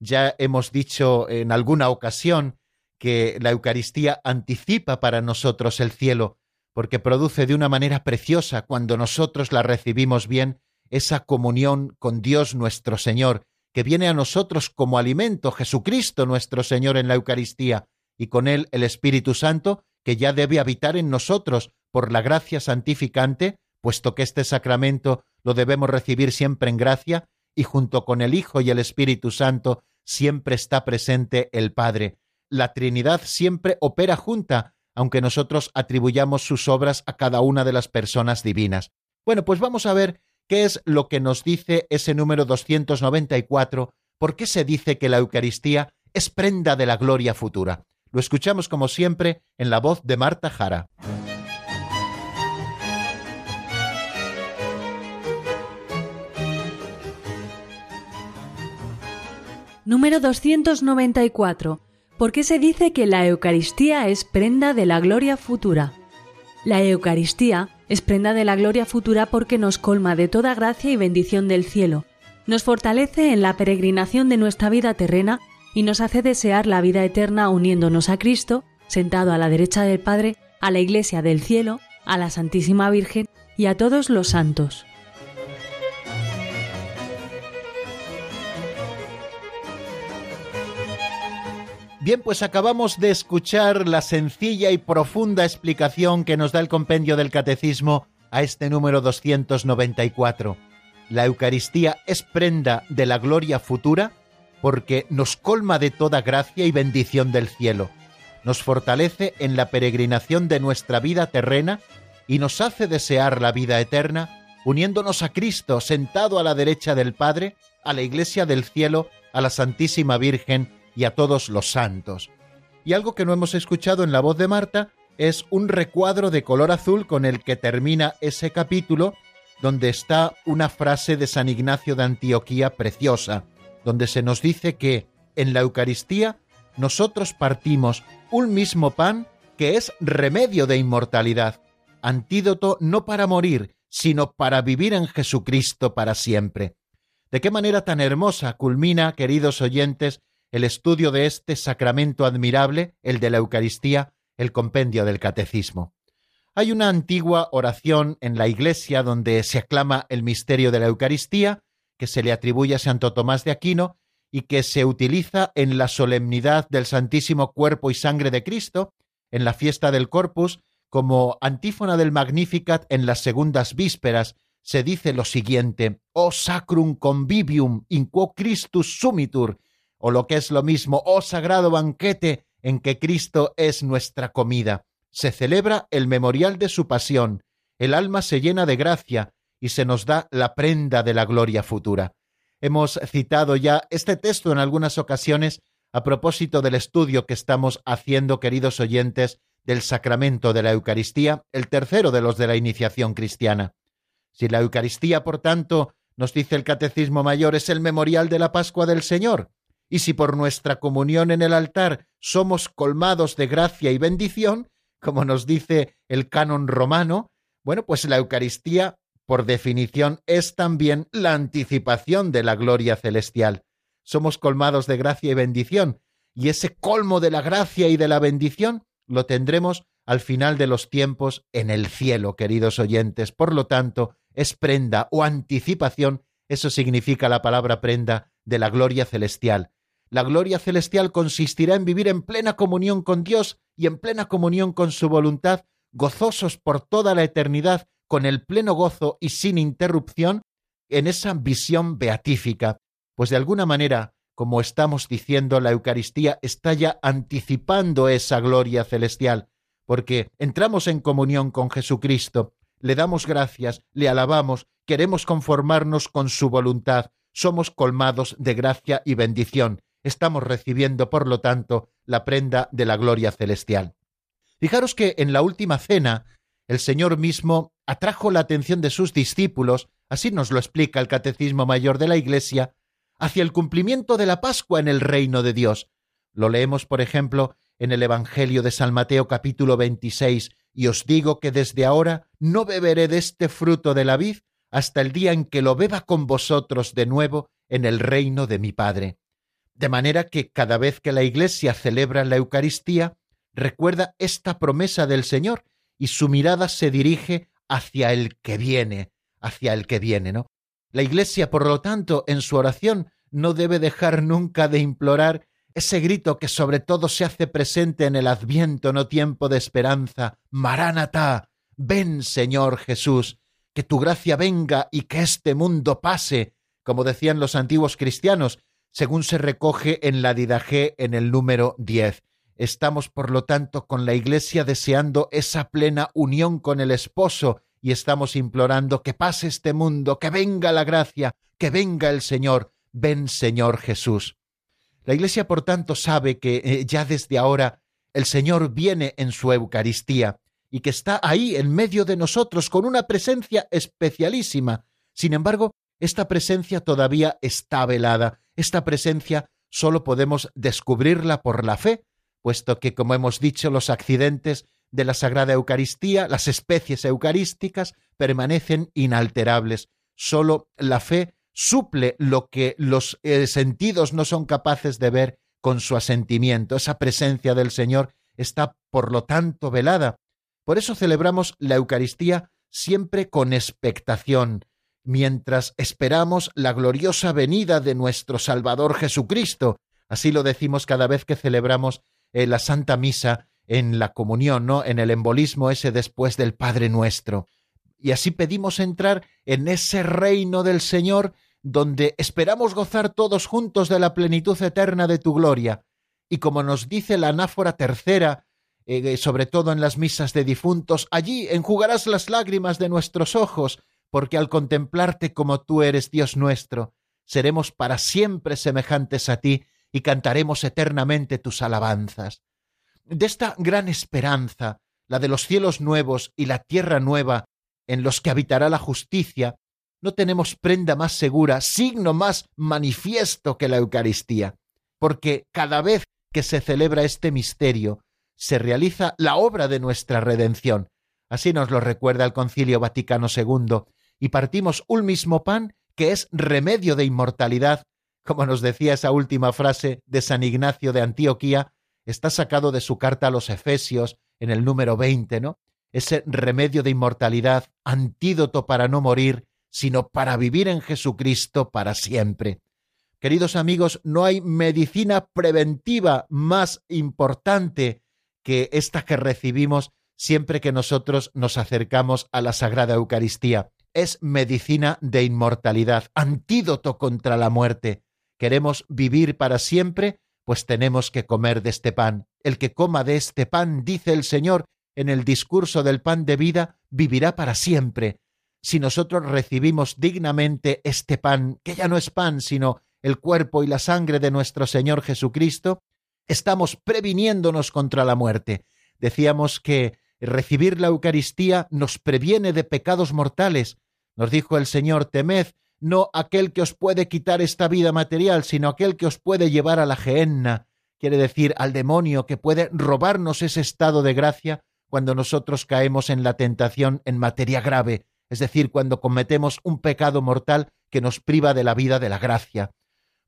Speaker 1: Ya hemos dicho en alguna ocasión que la Eucaristía anticipa para nosotros el cielo, porque produce de una manera preciosa cuando nosotros la recibimos bien esa comunión con Dios nuestro Señor, que viene a nosotros como alimento, Jesucristo nuestro Señor en la Eucaristía, y con él el Espíritu Santo, que ya debe habitar en nosotros por la gracia santificante, puesto que este sacramento lo debemos recibir siempre en gracia, y junto con el Hijo y el Espíritu Santo siempre está presente el Padre. La Trinidad siempre opera junta, aunque nosotros atribuyamos sus obras a cada una de las personas divinas. Bueno, pues vamos a ver ¿Qué es lo que nos dice ese número 294? ¿Por qué se dice que la Eucaristía es prenda de la gloria futura? Lo escuchamos como siempre en la voz de Marta Jara.
Speaker 3: Número 294. ¿Por qué se dice que la Eucaristía es prenda de la gloria futura? La Eucaristía es prenda de la gloria futura porque nos colma de toda gracia y bendición del cielo, nos fortalece en la peregrinación de nuestra vida terrena y nos hace desear la vida eterna uniéndonos a Cristo, sentado a la derecha del Padre, a la Iglesia del cielo, a la Santísima Virgen y a todos los santos.
Speaker 1: Bien, pues acabamos de escuchar la sencilla y profunda explicación que nos da el compendio del Catecismo a este número 294. La Eucaristía es prenda de la gloria futura porque nos colma de toda gracia y bendición del cielo, nos fortalece en la peregrinación de nuestra vida terrena y nos hace desear la vida eterna, uniéndonos a Cristo sentado a la derecha del Padre, a la Iglesia del cielo, a la Santísima Virgen y a todos los santos. Y algo que no hemos escuchado en la voz de Marta es un recuadro de color azul con el que termina ese capítulo, donde está una frase de San Ignacio de Antioquía preciosa, donde se nos dice que en la Eucaristía nosotros partimos un mismo pan que es remedio de inmortalidad, antídoto no para morir, sino para vivir en Jesucristo para siempre. De qué manera tan hermosa culmina, queridos oyentes, el estudio de este sacramento admirable, el de la Eucaristía, el compendio del Catecismo. Hay una antigua oración en la Iglesia donde se aclama el misterio de la Eucaristía, que se le atribuye a Santo Tomás de Aquino y que se utiliza en la solemnidad del Santísimo Cuerpo y Sangre de Cristo, en la fiesta del Corpus, como antífona del Magnificat en las segundas vísperas, se dice lo siguiente: O sacrum convivium in quo Christus sumitur, o lo que es lo mismo, oh sagrado banquete en que Cristo es nuestra comida. Se celebra el memorial de su pasión, el alma se llena de gracia y se nos da la prenda de la gloria futura. Hemos citado ya este texto en algunas ocasiones a propósito del estudio que estamos haciendo, queridos oyentes, del sacramento de la Eucaristía, el tercero de los de la iniciación cristiana. Si la Eucaristía, por tanto, nos dice el Catecismo Mayor, es el memorial de la Pascua del Señor, y si por nuestra comunión en el altar somos colmados de gracia y bendición, como nos dice el canon romano, bueno, pues la Eucaristía, por definición, es también la anticipación de la gloria celestial. Somos colmados de gracia y bendición, y ese colmo de la gracia y de la bendición lo tendremos al final de los tiempos en el cielo, queridos oyentes. Por lo tanto, es prenda o anticipación, eso significa la palabra prenda, de la gloria celestial. La gloria celestial consistirá en vivir en plena comunión con Dios y en plena comunión con su voluntad, gozosos por toda la eternidad, con el pleno gozo y sin interrupción, en esa visión beatífica. Pues de alguna manera, como estamos diciendo, la Eucaristía está ya anticipando esa gloria celestial, porque entramos en comunión con Jesucristo, le damos gracias, le alabamos, queremos conformarnos con su voluntad, somos colmados de gracia y bendición, estamos recibiendo, por lo tanto, la prenda de la gloria celestial. Fijaros que en la última cena, el Señor mismo atrajo la atención de sus discípulos, así nos lo explica el Catecismo Mayor de la Iglesia, hacia el cumplimiento de la Pascua en el reino de Dios. Lo leemos, por ejemplo, en el Evangelio de San Mateo capítulo 26, y os digo que desde ahora no beberé de este fruto de la vid hasta el día en que lo beba con vosotros de nuevo en el reino de mi Padre. De manera que cada vez que la Iglesia celebra la Eucaristía, recuerda esta promesa del Señor y su mirada se dirige hacia el que viene, hacia el que viene, ¿no? La Iglesia, por lo tanto, en su oración no debe dejar nunca de implorar ese grito que sobre todo se hace presente en el adviento, no tiempo de esperanza, Maránata, ven Señor Jesús, que tu gracia venga y que este mundo pase, como decían los antiguos cristianos, según se recoge en la Didajé en el número 10. Estamos, por lo tanto, con la Iglesia deseando esa plena unión con el esposo y estamos implorando que pase este mundo, que venga la gracia, que venga el Señor. Ven, Señor Jesús. La Iglesia, por tanto, sabe que eh, ya desde ahora el Señor viene en su Eucaristía y que está ahí en medio de nosotros con una presencia especialísima. Sin embargo, esta presencia todavía está velada. Esta presencia solo podemos descubrirla por la fe, puesto que, como hemos dicho, los accidentes de la Sagrada Eucaristía, las especies eucarísticas, permanecen inalterables. Solo la fe suple lo que los eh, sentidos no son capaces de ver con su asentimiento. Esa presencia del Señor está, por lo tanto, velada. Por eso celebramos la Eucaristía siempre con expectación, mientras esperamos la gloriosa venida de nuestro Salvador Jesucristo. Así lo decimos cada vez que celebramos eh, la Santa Misa en la comunión, ¿no? En el embolismo ese después del Padre nuestro. Y así pedimos entrar en ese reino del Señor donde esperamos gozar todos juntos de la plenitud eterna de tu gloria. Y como nos dice la anáfora tercera, eh, sobre todo en las misas de difuntos, allí enjugarás las lágrimas de nuestros ojos, porque al contemplarte como tú eres Dios nuestro, seremos para siempre semejantes a ti y cantaremos eternamente tus alabanzas. De esta gran esperanza, la de los cielos nuevos y la tierra nueva, en los que habitará la justicia, no tenemos prenda más segura, signo más manifiesto que la Eucaristía, porque cada vez que se celebra este misterio, se realiza la obra de nuestra redención. Así nos lo recuerda el Concilio Vaticano II, y partimos un mismo pan que es remedio de inmortalidad, como nos decía esa última frase de San Ignacio de Antioquía, está sacado de su carta a los Efesios en el número 20, ¿no? Ese remedio de inmortalidad, antídoto para no morir, sino para vivir en Jesucristo para siempre. Queridos amigos, no hay medicina preventiva más importante que esta que recibimos siempre que nosotros nos acercamos a la Sagrada Eucaristía es medicina de inmortalidad, antídoto contra la muerte. ¿Queremos vivir para siempre? Pues tenemos que comer de este pan. El que coma de este pan, dice el Señor en el discurso del pan de vida, vivirá para siempre. Si nosotros recibimos dignamente este pan, que ya no es pan, sino el cuerpo y la sangre de nuestro Señor Jesucristo, estamos previniéndonos contra la muerte. Decíamos que recibir la Eucaristía nos previene de pecados mortales. Nos dijo el Señor, temed no aquel que os puede quitar esta vida material, sino aquel que os puede llevar a la gehenna, quiere decir al demonio que puede robarnos ese estado de gracia cuando nosotros caemos en la tentación en materia grave, es decir, cuando cometemos un pecado mortal que nos priva de la vida de la gracia.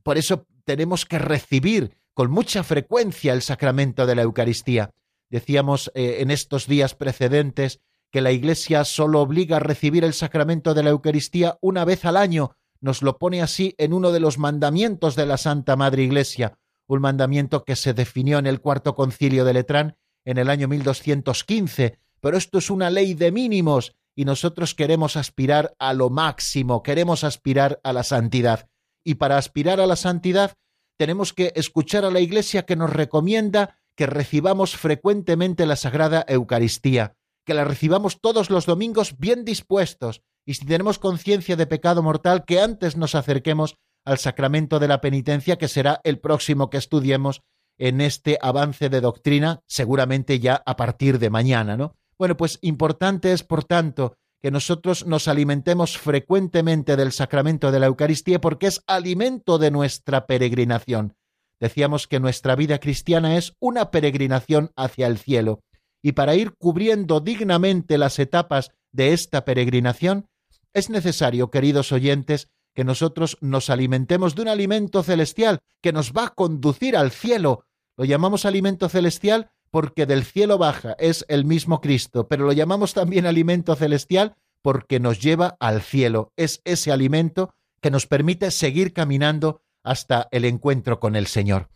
Speaker 1: Por eso tenemos que recibir con mucha frecuencia el sacramento de la Eucaristía. Decíamos eh, en estos días precedentes que la Iglesia solo obliga a recibir el sacramento de la Eucaristía una vez al año, nos lo pone así en uno de los mandamientos de la Santa Madre Iglesia, un mandamiento que se definió en el cuarto concilio de Letrán en el año 1215, pero esto es una ley de mínimos y nosotros queremos aspirar a lo máximo, queremos aspirar a la santidad. Y para aspirar a la santidad tenemos que escuchar a la Iglesia que nos recomienda que recibamos frecuentemente la Sagrada Eucaristía, que la recibamos todos los domingos bien dispuestos y si tenemos conciencia de pecado mortal, que antes nos acerquemos al sacramento de la penitencia, que será el próximo que estudiemos en este avance de doctrina, seguramente ya a partir de mañana, ¿no? Bueno, pues importante es, por tanto, que nosotros nos alimentemos frecuentemente del sacramento de la Eucaristía porque es alimento de nuestra peregrinación. Decíamos que nuestra vida cristiana es una peregrinación hacia el cielo y para ir cubriendo dignamente las etapas de esta peregrinación, es necesario, queridos oyentes, que nosotros nos alimentemos de un alimento celestial que nos va a conducir al cielo. Lo llamamos alimento celestial porque del cielo baja, es el mismo Cristo, pero lo llamamos también alimento celestial porque nos lleva al cielo. Es ese alimento que nos permite seguir caminando hasta el encuentro con el Señor.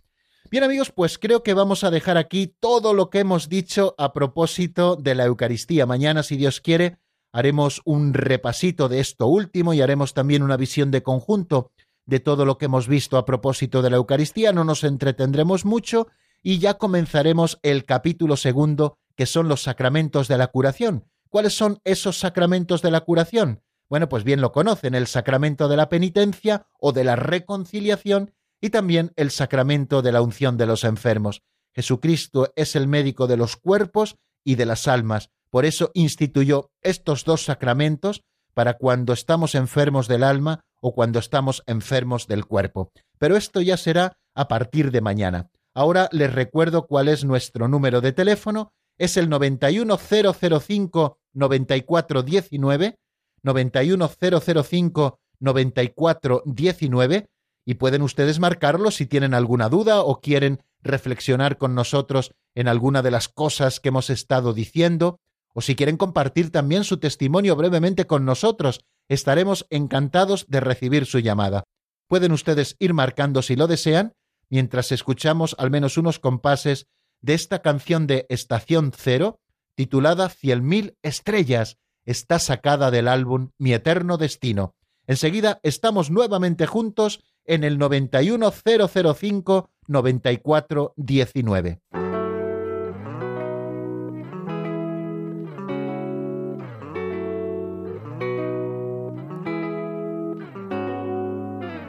Speaker 1: Bien amigos, pues creo que vamos a dejar aquí todo lo que hemos dicho a propósito de la Eucaristía. Mañana, si Dios quiere, haremos un repasito de esto último y haremos también una visión de conjunto de todo lo que hemos visto a propósito de la Eucaristía. No nos entretendremos mucho y ya comenzaremos el capítulo segundo, que son los sacramentos de la curación. ¿Cuáles son esos sacramentos de la curación? Bueno, pues bien lo conocen, el sacramento de la penitencia o de la reconciliación y también el sacramento de la unción de los enfermos. Jesucristo es el médico de los cuerpos y de las almas. Por eso instituyó estos dos sacramentos para cuando estamos enfermos del alma o cuando estamos enfermos del cuerpo. Pero esto ya será a partir de mañana. Ahora les recuerdo cuál es nuestro número de teléfono. Es el 91005 9419, 91005 9419 y pueden ustedes marcarlo si tienen alguna duda o quieren reflexionar con nosotros en alguna de las cosas que hemos estado diciendo, o si quieren compartir también su testimonio brevemente con nosotros, estaremos encantados de recibir su llamada. Pueden ustedes ir marcando si lo desean, mientras escuchamos al menos unos compases de esta canción de Estación Cero, titulada Cien mil estrellas, está sacada del álbum Mi eterno destino. Enseguida estamos nuevamente juntos en el 91005 9419.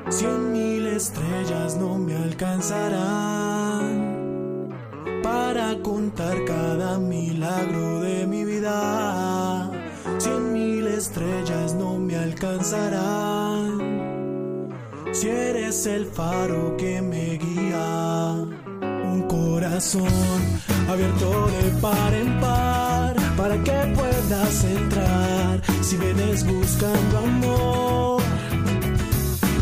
Speaker 4: Cien mil estrellas no me alcanzarán para contar cada milagro de mi vida. Cien mil estrellas no me alcanzarán si eres el faro que me guía. Un corazón abierto de par en par para que puedas entrar si vienes buscando amor.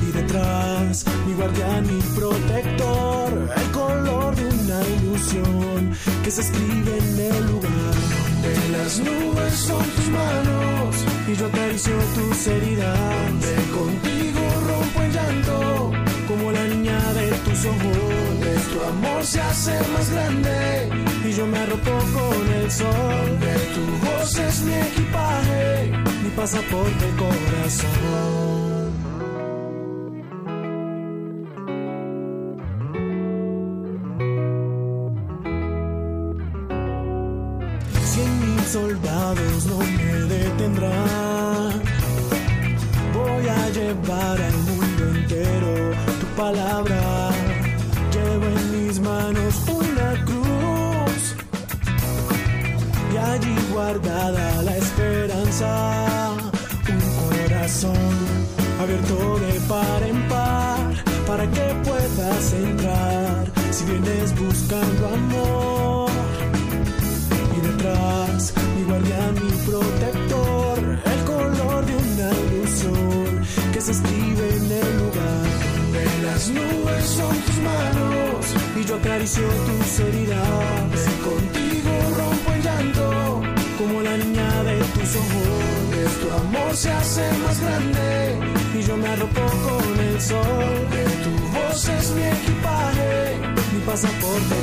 Speaker 4: Y detrás, mi guardián, mi protector, el color de una ilusión que se escribe en el lugar donde las nubes son tus manos y yo acaricio tus heridas. Ojos. Tu amor se hace más grande y yo me arropo con el sol. De tu voz es mi equipaje, mi pasaporte corazón. Cien mil soldados no me detendrán. Voy a llevar al mundo palabra. Llevo en guardada la esperanza, un corazón abierto de par en par para que puedas entrar si vienes buscando amor. Y detrás, mi guardián, mi protector, el color de una luz que se escribe en el lugar. De las nubes son tus manos y yo acaricio tus heridas. Contigo Tu amor se hace más grande y yo me arropo con el sol. Tu voz es mi equipaje, mi pasaporte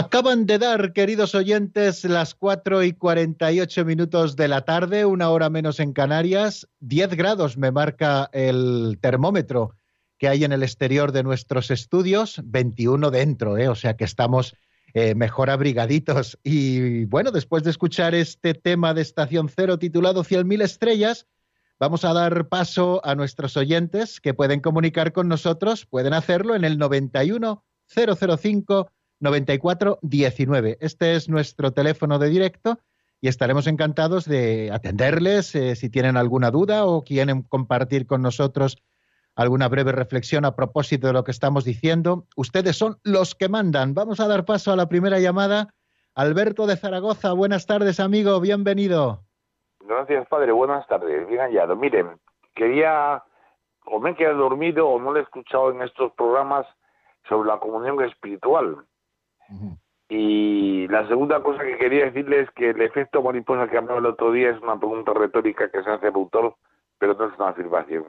Speaker 1: Acaban de dar, queridos oyentes, las 4 y 48 minutos de la tarde, una hora menos en Canarias. 10 grados me marca el termómetro que hay en el exterior de nuestros estudios, 21 dentro, ¿eh? o sea que estamos eh, mejor abrigaditos. Y bueno, después de escuchar este tema de Estación Cero titulado mil estrellas, vamos a dar paso a nuestros oyentes que pueden comunicar con nosotros, pueden hacerlo en el 91 005 9419. Este es nuestro teléfono de directo y estaremos encantados de atenderles eh, si tienen alguna duda o quieren compartir con nosotros alguna breve reflexión a propósito de lo que estamos diciendo. Ustedes son los que mandan. Vamos a dar paso a la primera llamada. Alberto de Zaragoza, buenas tardes, amigo, bienvenido.
Speaker 5: Gracias, padre, buenas tardes, bien hallado. Miren, quería, o me he quedado dormido o no lo he escuchado en estos programas sobre la comunión espiritual. Y la segunda cosa que quería decirle es que el efecto mariposa que hablaba el otro día es una pregunta retórica que se hace el autor, pero no es una afirmación.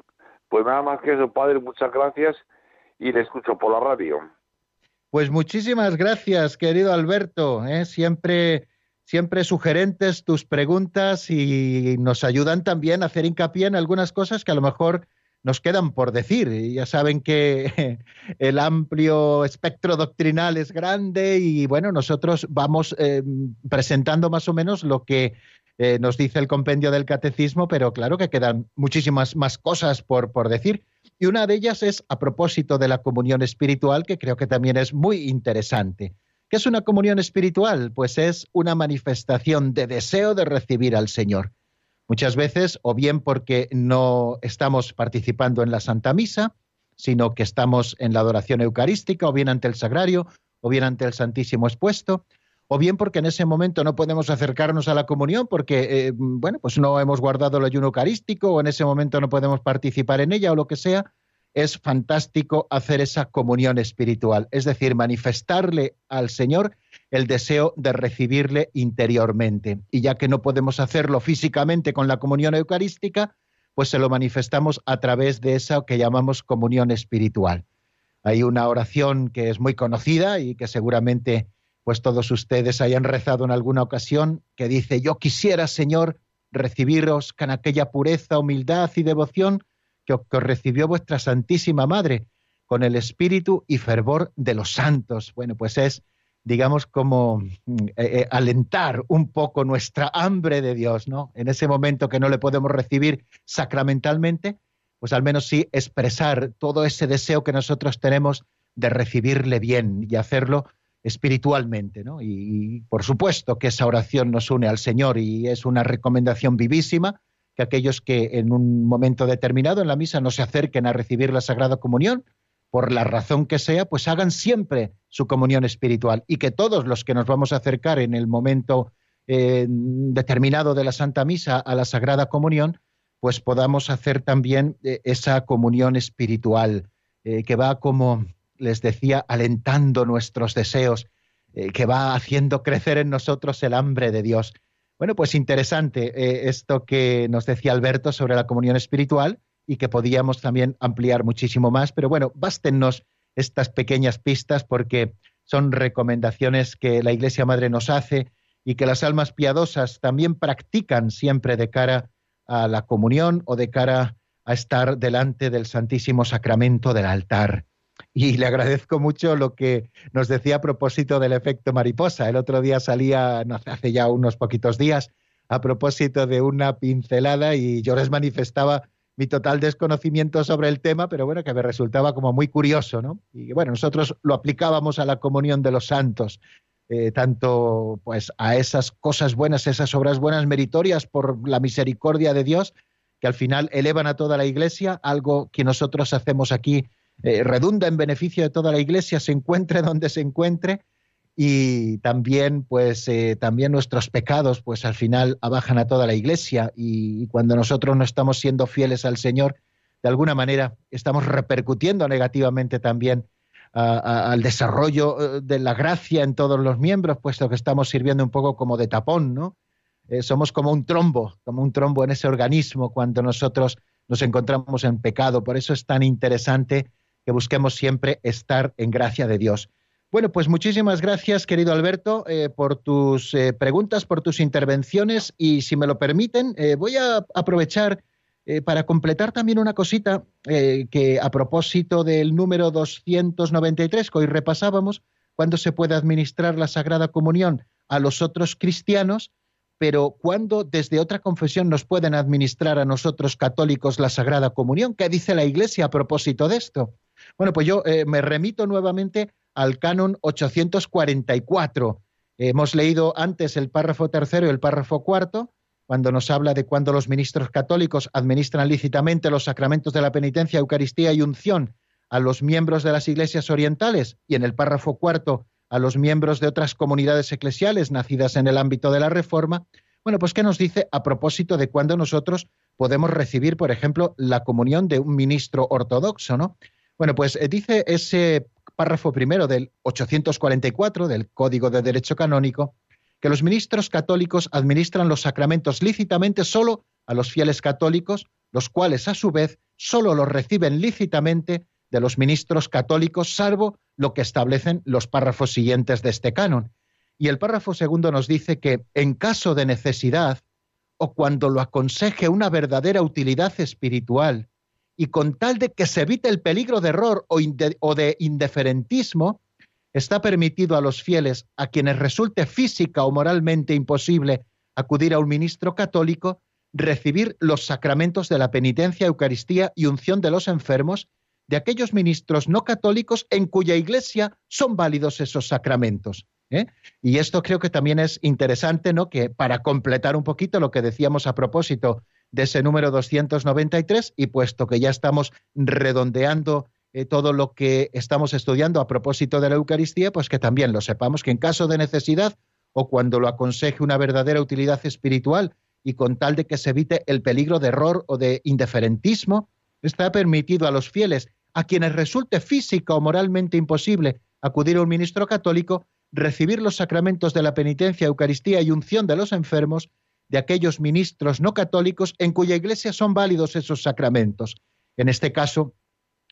Speaker 5: Pues nada más que eso, padre, muchas gracias y le escucho por la radio.
Speaker 1: Pues muchísimas gracias, querido Alberto. ¿eh? Siempre, siempre sugerentes tus preguntas y nos ayudan también a hacer hincapié en algunas cosas que a lo mejor nos quedan por decir. Ya saben que el amplio espectro doctrinal es grande y bueno, nosotros vamos eh, presentando más o menos lo que eh, nos dice el compendio del catecismo, pero claro que quedan muchísimas más cosas por, por decir. Y una de ellas es a propósito de la comunión espiritual, que creo que también es muy interesante. ¿Qué es una comunión espiritual? Pues es una manifestación de deseo de recibir al Señor. Muchas veces, o bien porque no estamos participando en la Santa Misa, sino que estamos en la adoración eucarística, o bien ante el sagrario, o bien ante el Santísimo expuesto, o bien porque en ese momento no podemos acercarnos a la comunión porque, eh, bueno, pues no hemos guardado el ayuno eucarístico, o en ese momento no podemos participar en ella, o lo que sea, es fantástico hacer esa comunión espiritual, es decir, manifestarle al Señor el deseo de recibirle interiormente. Y ya que no podemos hacerlo físicamente con la comunión eucarística, pues se lo manifestamos a través de esa que llamamos comunión espiritual. Hay una oración que es muy conocida y que seguramente pues todos ustedes hayan rezado en alguna ocasión, que dice, yo quisiera, Señor, recibiros con aquella pureza, humildad y devoción que, que recibió vuestra Santísima Madre, con el espíritu y fervor de los santos. Bueno, pues es, digamos, como eh, eh, alentar un poco nuestra hambre de Dios, ¿no? En ese momento que no le podemos recibir sacramentalmente, pues al menos sí expresar todo ese deseo que nosotros tenemos de recibirle bien y hacerlo espiritualmente, ¿no? Y, por supuesto que esa oración nos une al Señor y es una recomendación vivísima que aquellos que en un momento determinado en la misa no se acerquen a recibir la Sagrada Comunión, por la razón que sea, pues hagan siempre su comunión espiritual y que todos los que nos vamos a acercar en el momento eh, determinado de la Santa Misa a la Sagrada Comunión, pues podamos hacer también eh, esa comunión espiritual eh, que va como les decía, alentando nuestros deseos, que va haciendo crecer en nosotros el hambre de Dios. Bueno, pues interesante esto que nos decía Alberto sobre la comunión espiritual y que podíamos también ampliar muchísimo más, pero bueno, bástennos estas pequeñas pistas porque son recomendaciones que la Iglesia Madre nos hace y que las almas piadosas también practican siempre de cara a la comunión o de cara a estar delante del Santísimo Sacramento del altar y le agradezco mucho lo que nos decía a propósito del efecto mariposa. El otro día salía, hace ya unos poquitos días, a propósito de una pincelada y yo les manifestaba mi total desconocimiento sobre el tema, pero bueno, que me resultaba como muy curioso, ¿no? Y bueno, nosotros lo aplicábamos a la comunión de los santos, eh, tanto pues a esas cosas buenas, esas obras buenas meritorias por la misericordia de Dios, que al final elevan a toda la Iglesia, algo que nosotros hacemos aquí eh, redunda en beneficio de toda la Iglesia, se encuentre donde se encuentre, y también, pues, eh, también nuestros pecados, pues al final abajan a toda la Iglesia, y, cuando nosotros no estamos siendo fieles al Señor, de alguna manera estamos repercutiendo negativamente también al desarrollo eh, de la gracia en todos los miembros, puesto que estamos sirviendo un poco como de tapón, ¿no? somos como un trombo, como un trombo en ese organismo cuando nosotros nos encontramos en pecado. Por eso es tan interesante que busquemos siempre estar en gracia de Dios. Bueno, pues muchísimas gracias, querido Alberto, eh, por tus eh, preguntas, por tus intervenciones y si me lo permiten, eh, voy a aprovechar para completar también una cosita que a propósito del número 293 que hoy repasábamos, cuando se puede administrar la Sagrada Comunión a los otros cristianos, pero cuando desde otra confesión nos pueden administrar a nosotros católicos la Sagrada Comunión. ¿Qué dice la Iglesia a propósito de esto? Bueno, pues yo me remito nuevamente al canon 844. hemos leído antes el párrafo tercero y el párrafo cuarto, cuando nos habla de cuando los ministros católicos administran lícitamente los sacramentos de la penitencia, Eucaristía y unción a los miembros de las iglesias orientales, y en el párrafo cuarto a los miembros de otras comunidades eclesiales nacidas en el ámbito de la Reforma. Bueno, pues ¿qué nos dice a propósito de cuando nosotros podemos recibir, por ejemplo, la comunión de un ministro ortodoxo, ¿no? Bueno, pues eh, dice ese párrafo primero del 844 del Código de Derecho Canónico que los ministros católicos administran los sacramentos lícitamente solo a los fieles católicos, los cuales a su vez solo los reciben lícitamente de los ministros católicos, salvo lo que establecen los párrafos siguientes de este canon. Y el párrafo segundo nos dice que en caso de necesidad o cuando lo aconseje una verdadera utilidad espiritual y con tal de que se evite el peligro de error o, de indiferentismo, está permitido a los fieles, a quienes resulte física o moralmente imposible acudir a un ministro católico, recibir los sacramentos de la penitencia, Eucaristía y unción de los enfermos de aquellos ministros no católicos en cuya iglesia son válidos esos sacramentos. ¿eh? Y esto creo que también es interesante, ¿no? Que para completar un poquito lo que decíamos a propósito de ese número 293 y puesto que ya estamos redondeando eh, todo lo que estamos estudiando a propósito de la Eucaristía, pues que también lo sepamos que en caso de necesidad o cuando lo aconseje una verdadera utilidad espiritual y con tal de que se evite el peligro de error o de indiferentismo, está permitido a los fieles, a quienes resulte física o moralmente imposible acudir a un ministro católico, recibir los sacramentos de la penitencia, Eucaristía y unción de los enfermos de aquellos ministros no católicos en cuya iglesia son válidos esos sacramentos. En este caso,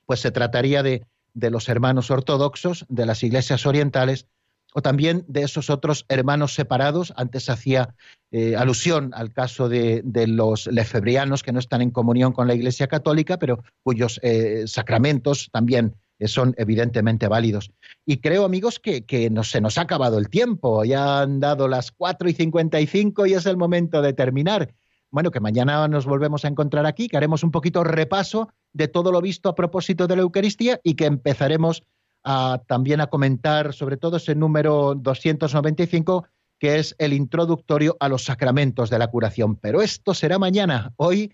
Speaker 1: pues se trataría de, de los hermanos ortodoxos de las iglesias orientales o también de esos otros hermanos separados. Antes hacía eh, alusión al caso de, los lefebrianos que no están en comunión con la Iglesia Católica, pero cuyos eh, sacramentos también son evidentemente válidos. Y creo, amigos, que, no, se nos ha acabado el tiempo. Ya han dado las 4 y 55 y es el momento de terminar. Bueno, que mañana nos volvemos a encontrar aquí, que haremos un poquito repaso de todo lo visto a propósito de la Eucaristía y que empezaremos también a comentar sobre todo ese número 295 que es el introductorio a los sacramentos de la curación. Pero esto será mañana. Hoy